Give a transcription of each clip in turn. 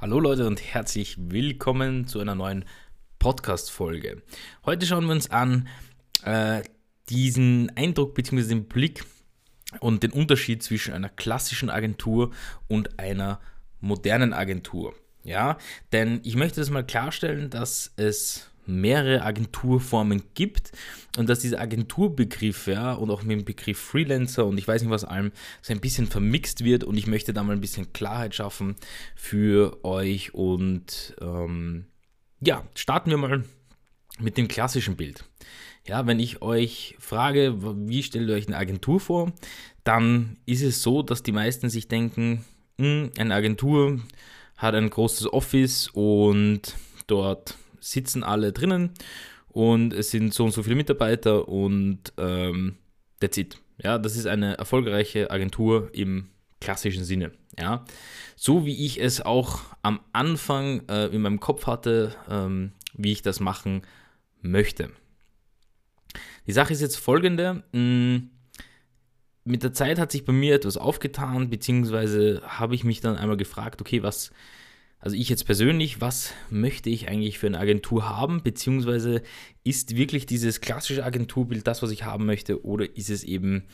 Hallo Leute und herzlich willkommen zu einer neuen Podcast-Folge. Heute schauen wir uns an äh, diesen Eindruck bzw. den Blick und den Unterschied zwischen einer klassischen Agentur und einer modernen Agentur. Ja, denn ich möchte das mal klarstellen, dass es mehrere Agenturformen gibt und dass dieser Agenturbegriff ja, und auch mit dem Begriff Freelancer und ich weiß nicht was allem so ein bisschen vermixt wird und ich möchte da mal ein bisschen Klarheit schaffen für euch und ähm, ja, starten wir mal mit dem klassischen Bild. Ja, wenn ich euch frage, wie stellt ihr euch eine Agentur vor, dann ist es so, dass die meisten sich denken, mh, hm, eine Agentur hat ein großes Office und dort sitzen alle drinnen und es sind so und so viele Mitarbeiter und ähm, that's it. Ja, das ist eine erfolgreiche Agentur im klassischen Sinne. Ja, so wie ich es auch am Anfang äh, in meinem Kopf hatte, ähm, wie ich das machen möchte. Die Sache ist jetzt folgende. Mh, mm, mit der Zeit hat sich bei mir etwas aufgetan, beziehungsweise habe ich mich dann einmal gefragt, okay, was also ich jetzt persönlich, was möchte ich eigentlich für eine Agentur haben, beziehungsweise ist wirklich dieses klassische Agenturbild das, was ich haben möchte, oder ist es eben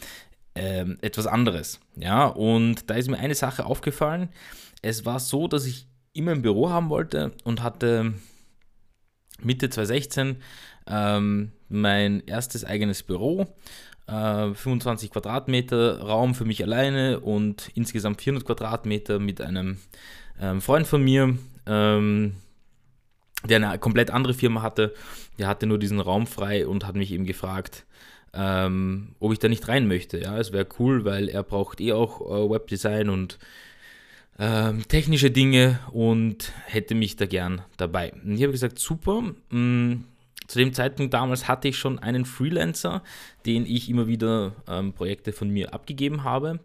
ähm, etwas anderes? Ja, und da ist mir eine Sache aufgefallen. Es war so, dass ich immer ein Büro haben wollte und hatte Mitte 2016 ähm, mein erstes eigenes Büro. Äh, 25 Quadratmeter Raum für mich alleine und insgesamt 400 Quadratmeter mit einem ähm, Freund von mir, ähm, der eine komplett andere Firma hatte, der hatte nur diesen Raum frei und hat mich eben gefragt, ähm, ob ich da nicht rein möchte. Ja, es wäre cool, weil er braucht eh auch äh, Webdesign und ähm, technische Dinge und hätte mich da gern dabei. Und ich habe gesagt, super. Mm, zu dem Zeitpunkt damals hatte ich schon einen Freelancer, den ich immer wieder ähm, Projekte von mir abgegeben habe.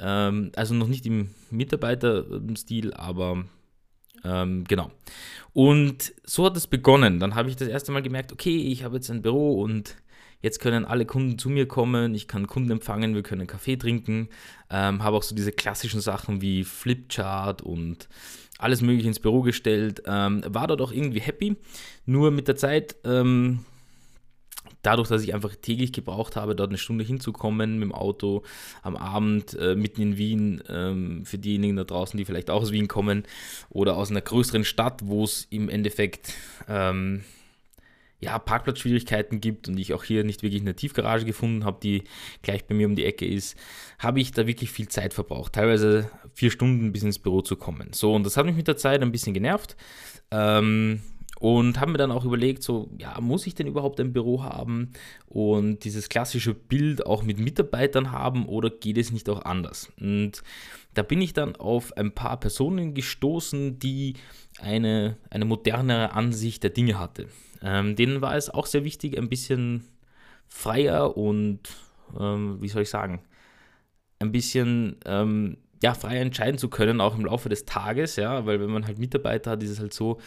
Ähm, also noch nicht im Mitarbeiterstil, aber ähm, genau. Und so hat es begonnen. Dann habe ich das erste Mal gemerkt, okay, ich habe jetzt ein Büro und jetzt können alle Kunden zu mir kommen, ich kann Kunden empfangen, wir können Kaffee trinken, ähm, habe auch so diese klassischen Sachen wie Flipchart und alles mögliche ins Büro gestellt, ähm, war dort auch irgendwie happy, nur mit der Zeit ähm, dadurch, dass ich einfach täglich gebraucht habe, dort eine Stunde hinzukommen mit dem Auto am Abend äh, mitten in Wien, ähm, für diejenigen da draußen, die vielleicht auch aus Wien kommen oder aus einer größeren Stadt, wo es im Endeffekt ähm, ja, Parkplatzschwierigkeiten gibt und ich auch hier nicht wirklich eine Tiefgarage gefunden habe, die gleich bei mir um die Ecke ist, habe ich da wirklich viel Zeit verbraucht. Teilweise vier Stunden bis ins Büro zu kommen. So, und das hat mich mit der Zeit ein bisschen genervt. Ähm, und haben mir dann auch überlegt, so, ja, muss ich denn überhaupt ein Büro haben und dieses klassische Bild auch mit Mitarbeitern haben oder geht es nicht auch anders? Und da bin ich dann auf ein paar Personen gestoßen, die eine, eine modernere Ansicht der Dinge hatte. Ähm, denen war es auch sehr wichtig, ein bisschen freier und, ähm, wie soll ich sagen, ein bisschen ähm, ja, frei entscheiden zu können, auch im Laufe des Tages, ja, weil wenn man halt Mitarbeiter hat, ist es halt so,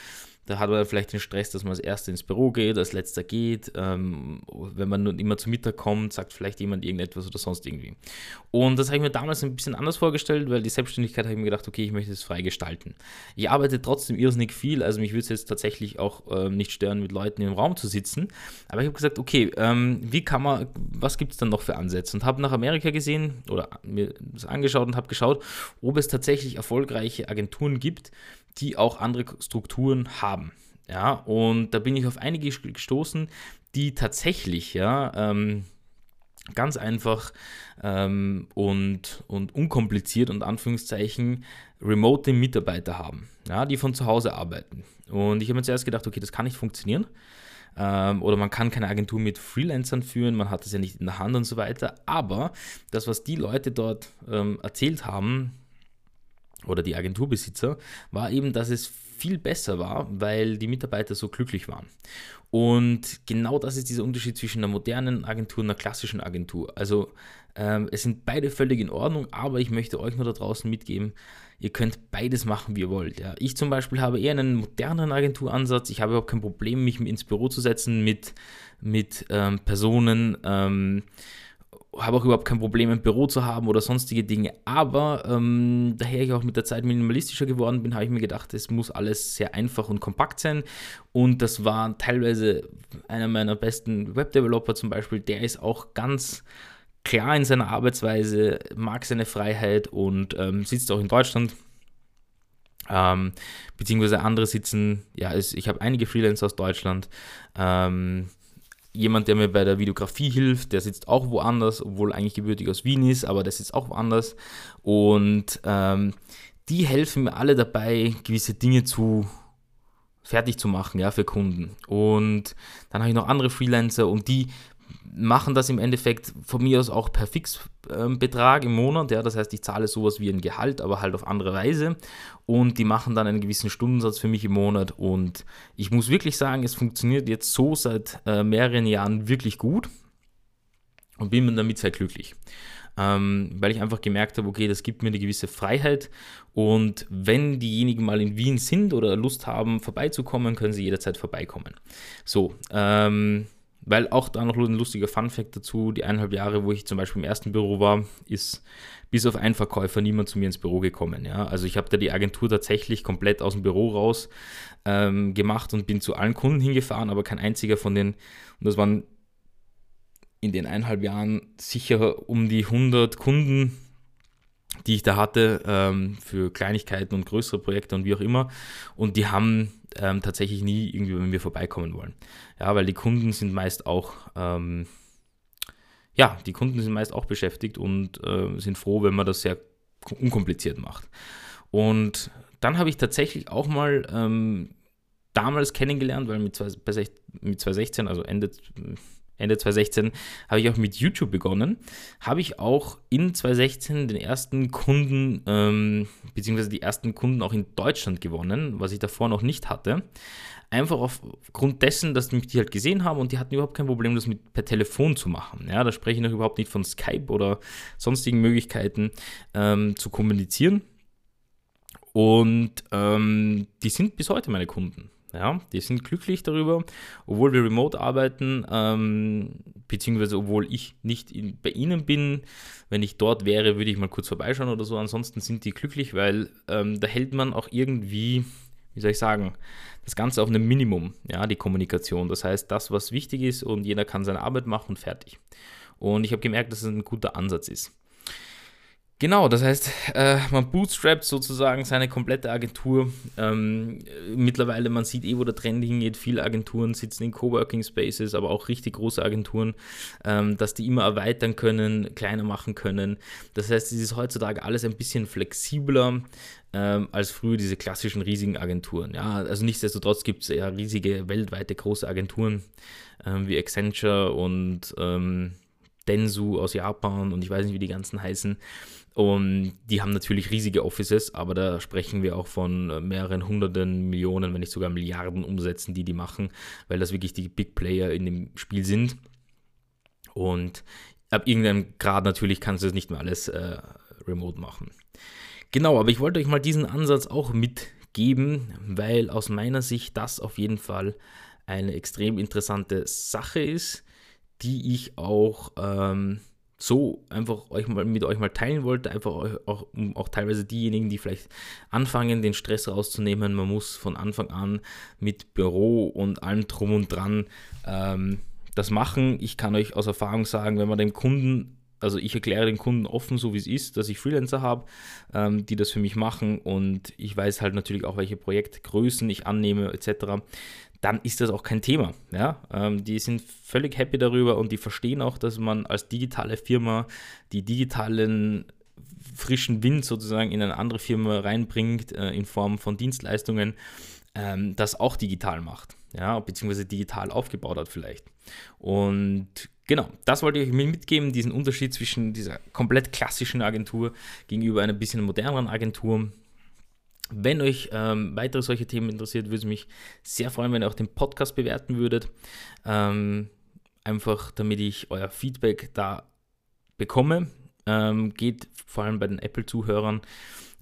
da hat man vielleicht den Stress, dass man als Erster ins Büro geht, als Letzter geht. Ähm, wenn man nun immer zu Mittag kommt, sagt vielleicht jemand irgendetwas oder sonst irgendwie. Und das habe ich mir damals ein bisschen anders vorgestellt, weil die Selbstständigkeit habe ich mir gedacht, okay, ich möchte es frei gestalten. Ich arbeite trotzdem irrsinnig viel, also mich würde es jetzt tatsächlich auch äh, nicht stören, mit Leuten im Raum zu sitzen. Aber ich habe gesagt, okay, ähm, wie kann man, was gibt es dann noch für Ansätze? Und habe nach Amerika gesehen oder mir das angeschaut und habe geschaut, ob es tatsächlich erfolgreiche Agenturen gibt, die auch andere Strukturen haben. Ja, und da bin ich auf einige gestoßen, die tatsächlich, ja, ähm, ganz einfach ähm, und, und unkompliziert und Anführungszeichen remote Mitarbeiter haben, ja, die von zu Hause arbeiten. Und ich habe mir zuerst gedacht, okay, das kann nicht funktionieren. Ähm, oder man kann keine Agentur mit Freelancern führen, man hat das ja nicht in der Hand und so weiter. Aber das, was die Leute dort ähm, erzählt haben, oder die Agenturbesitzer, war eben, dass es viel besser war, weil die Mitarbeiter so glücklich waren. Und genau das ist dieser Unterschied zwischen einer modernen Agentur und einer klassischen Agentur. Also ähm, es sind beide völlig in Ordnung, aber ich möchte euch nur da draußen mitgeben, ihr könnt beides machen, wie ihr wollt. Ja. Ich zum Beispiel habe eher einen moderneren Agenturansatz. Ich habe überhaupt kein Problem, mich ins Büro zu setzen mit, mit ähm, Personen. Ähm, habe auch überhaupt kein Problem, ein Büro zu haben oder sonstige Dinge. Aber ähm, daher ich auch mit der Zeit minimalistischer geworden bin, habe ich mir gedacht, es muss alles sehr einfach und kompakt sein. Und das war teilweise einer meiner besten Webdeveloper zum Beispiel, der ist auch ganz klar in seiner Arbeitsweise, mag seine Freiheit und ähm, sitzt auch in Deutschland. Ähm, beziehungsweise andere sitzen, ja, ich habe einige Freelancer aus Deutschland. Ähm, jemand, der mir bei der Videografie hilft, der sitzt auch woanders, obwohl eigentlich gebürtig aus Wien ist, aber der sitzt auch woanders. Und ähm, die helfen mir alle dabei, gewisse Dinge zu fertig zu machen, ja, für Kunden. Und dann habe ich noch andere Freelancer und die machen das im Endeffekt von mir aus auch per Fixbetrag im Monat. Ja, das heißt, ich zahle sowas wie ein Gehalt, aber halt auf andere Weise. Und die machen dann einen gewissen Stundensatz für mich im Monat. Und ich muss wirklich sagen, es funktioniert jetzt so seit äh, mehreren Jahren wirklich gut und bin damit sehr glücklich. Ähm, weil ich einfach gemerkt habe, okay, das gibt mir eine gewisse Freiheit und wenn diejenigen mal in Wien sind oder Lust haben, vorbeizukommen, können sie jederzeit vorbeikommen. So, ähm, weil auch da noch ein lustiger Fun-Fact dazu: die eineinhalb Jahre, wo ich zum Beispiel im ersten Büro war, ist bis auf einen Verkäufer niemand zu mir ins Büro gekommen. Ja? Also ich habe da die Agentur tatsächlich komplett aus dem Büro raus ähm, gemacht und bin zu allen Kunden hingefahren, aber kein einziger von den, und das waren in den eineinhalb Jahren sicher um die 100 Kunden, die ich da hatte ähm, für Kleinigkeiten und größere Projekte und wie auch immer. Und die haben ähm, tatsächlich nie irgendwie bei mir vorbeikommen wollen. Ja, weil die Kunden sind meist auch, ähm, ja, die Kunden sind meist auch beschäftigt und äh, sind froh, wenn man das sehr unkompliziert macht. Und dann habe ich tatsächlich auch mal ähm, damals kennengelernt, weil mit, zwei, mit 2016, also Ende Ende 2016 habe ich auch mit YouTube begonnen. Habe ich auch in 2016 den ersten Kunden, ähm, beziehungsweise die ersten Kunden auch in Deutschland gewonnen, was ich davor noch nicht hatte. Einfach aufgrund dessen, dass mich die halt gesehen haben und die hatten überhaupt kein Problem, das mit per Telefon zu machen. Ja, da spreche ich noch überhaupt nicht von Skype oder sonstigen Möglichkeiten ähm, zu kommunizieren. Und ähm, die sind bis heute meine Kunden. Ja, die sind glücklich darüber, obwohl wir remote arbeiten, ähm, beziehungsweise obwohl ich nicht in, bei ihnen bin. Wenn ich dort wäre, würde ich mal kurz vorbeischauen oder so. Ansonsten sind die glücklich, weil ähm, da hält man auch irgendwie, wie soll ich sagen, das Ganze auf einem Minimum, ja, die Kommunikation. Das heißt, das, was wichtig ist und jeder kann seine Arbeit machen und fertig. Und ich habe gemerkt, dass es ein guter Ansatz ist. Genau, das heißt, äh, man bootstrapt sozusagen seine komplette Agentur. Ähm, mittlerweile, man sieht eh, wo der Trend hingeht. Viele Agenturen sitzen in Coworking Spaces, aber auch richtig große Agenturen, ähm, dass die immer erweitern können, kleiner machen können. Das heißt, es ist heutzutage alles ein bisschen flexibler ähm, als früher diese klassischen riesigen Agenturen. Ja, also nichtsdestotrotz gibt es ja riesige weltweite große Agenturen ähm, wie Accenture und ähm, Densu aus Japan und ich weiß nicht, wie die ganzen heißen. Und die haben natürlich riesige Offices, aber da sprechen wir auch von mehreren hunderten Millionen, wenn nicht sogar Milliarden Umsätzen, die die machen, weil das wirklich die Big Player in dem Spiel sind. Und ab irgendeinem Grad natürlich kannst du das nicht mehr alles äh, remote machen. Genau, aber ich wollte euch mal diesen Ansatz auch mitgeben, weil aus meiner Sicht das auf jeden Fall eine extrem interessante Sache ist, die ich auch ähm, so einfach euch mal mit euch mal teilen wollte, einfach auch, um auch teilweise diejenigen, die vielleicht anfangen, den Stress rauszunehmen. Man muss von Anfang an mit Büro und allem drum und dran ähm, das machen. Ich kann euch aus Erfahrung sagen, wenn man dem Kunden also ich erkläre den Kunden offen, so wie es ist, dass ich Freelancer habe, ähm, die das für mich machen und ich weiß halt natürlich auch, welche Projektgrößen ich annehme etc dann ist das auch kein Thema. Ja? Ähm, die sind völlig happy darüber und die verstehen auch, dass man als digitale Firma die digitalen frischen Wind sozusagen in eine andere Firma reinbringt, äh, in Form von Dienstleistungen, ähm, das auch digital macht, ja, beziehungsweise digital aufgebaut hat vielleicht. Und genau, das wollte ich euch mitgeben, diesen Unterschied zwischen dieser komplett klassischen Agentur gegenüber einer bisschen moderneren Agentur. Wenn euch ähm, weitere solche Themen interessiert, würde es mich sehr freuen, wenn ihr auch den Podcast bewerten würdet. Ähm, einfach damit ich euer Feedback da bekomme. Ähm, geht vor allem bei den Apple-Zuhörern,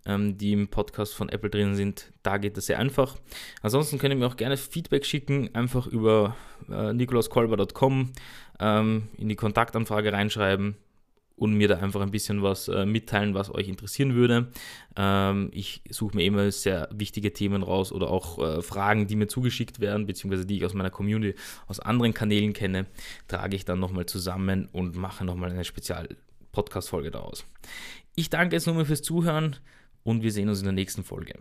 ähm, die im Podcast von Apple drin sind, da geht das sehr einfach. Ansonsten könnt ihr mir auch gerne Feedback schicken, einfach über äh, nikolauskolber.com ähm, in die Kontaktanfrage reinschreiben und mir da einfach ein bisschen was äh, mitteilen, was euch interessieren würde. Ähm, ich suche mir immer sehr wichtige Themen raus oder auch äh, Fragen, die mir zugeschickt werden, beziehungsweise die ich aus meiner Community, aus anderen Kanälen kenne, trage ich dann nochmal zusammen und mache nochmal eine Spezial-Podcast-Folge daraus. Ich danke jetzt nochmal fürs Zuhören und wir sehen uns in der nächsten Folge.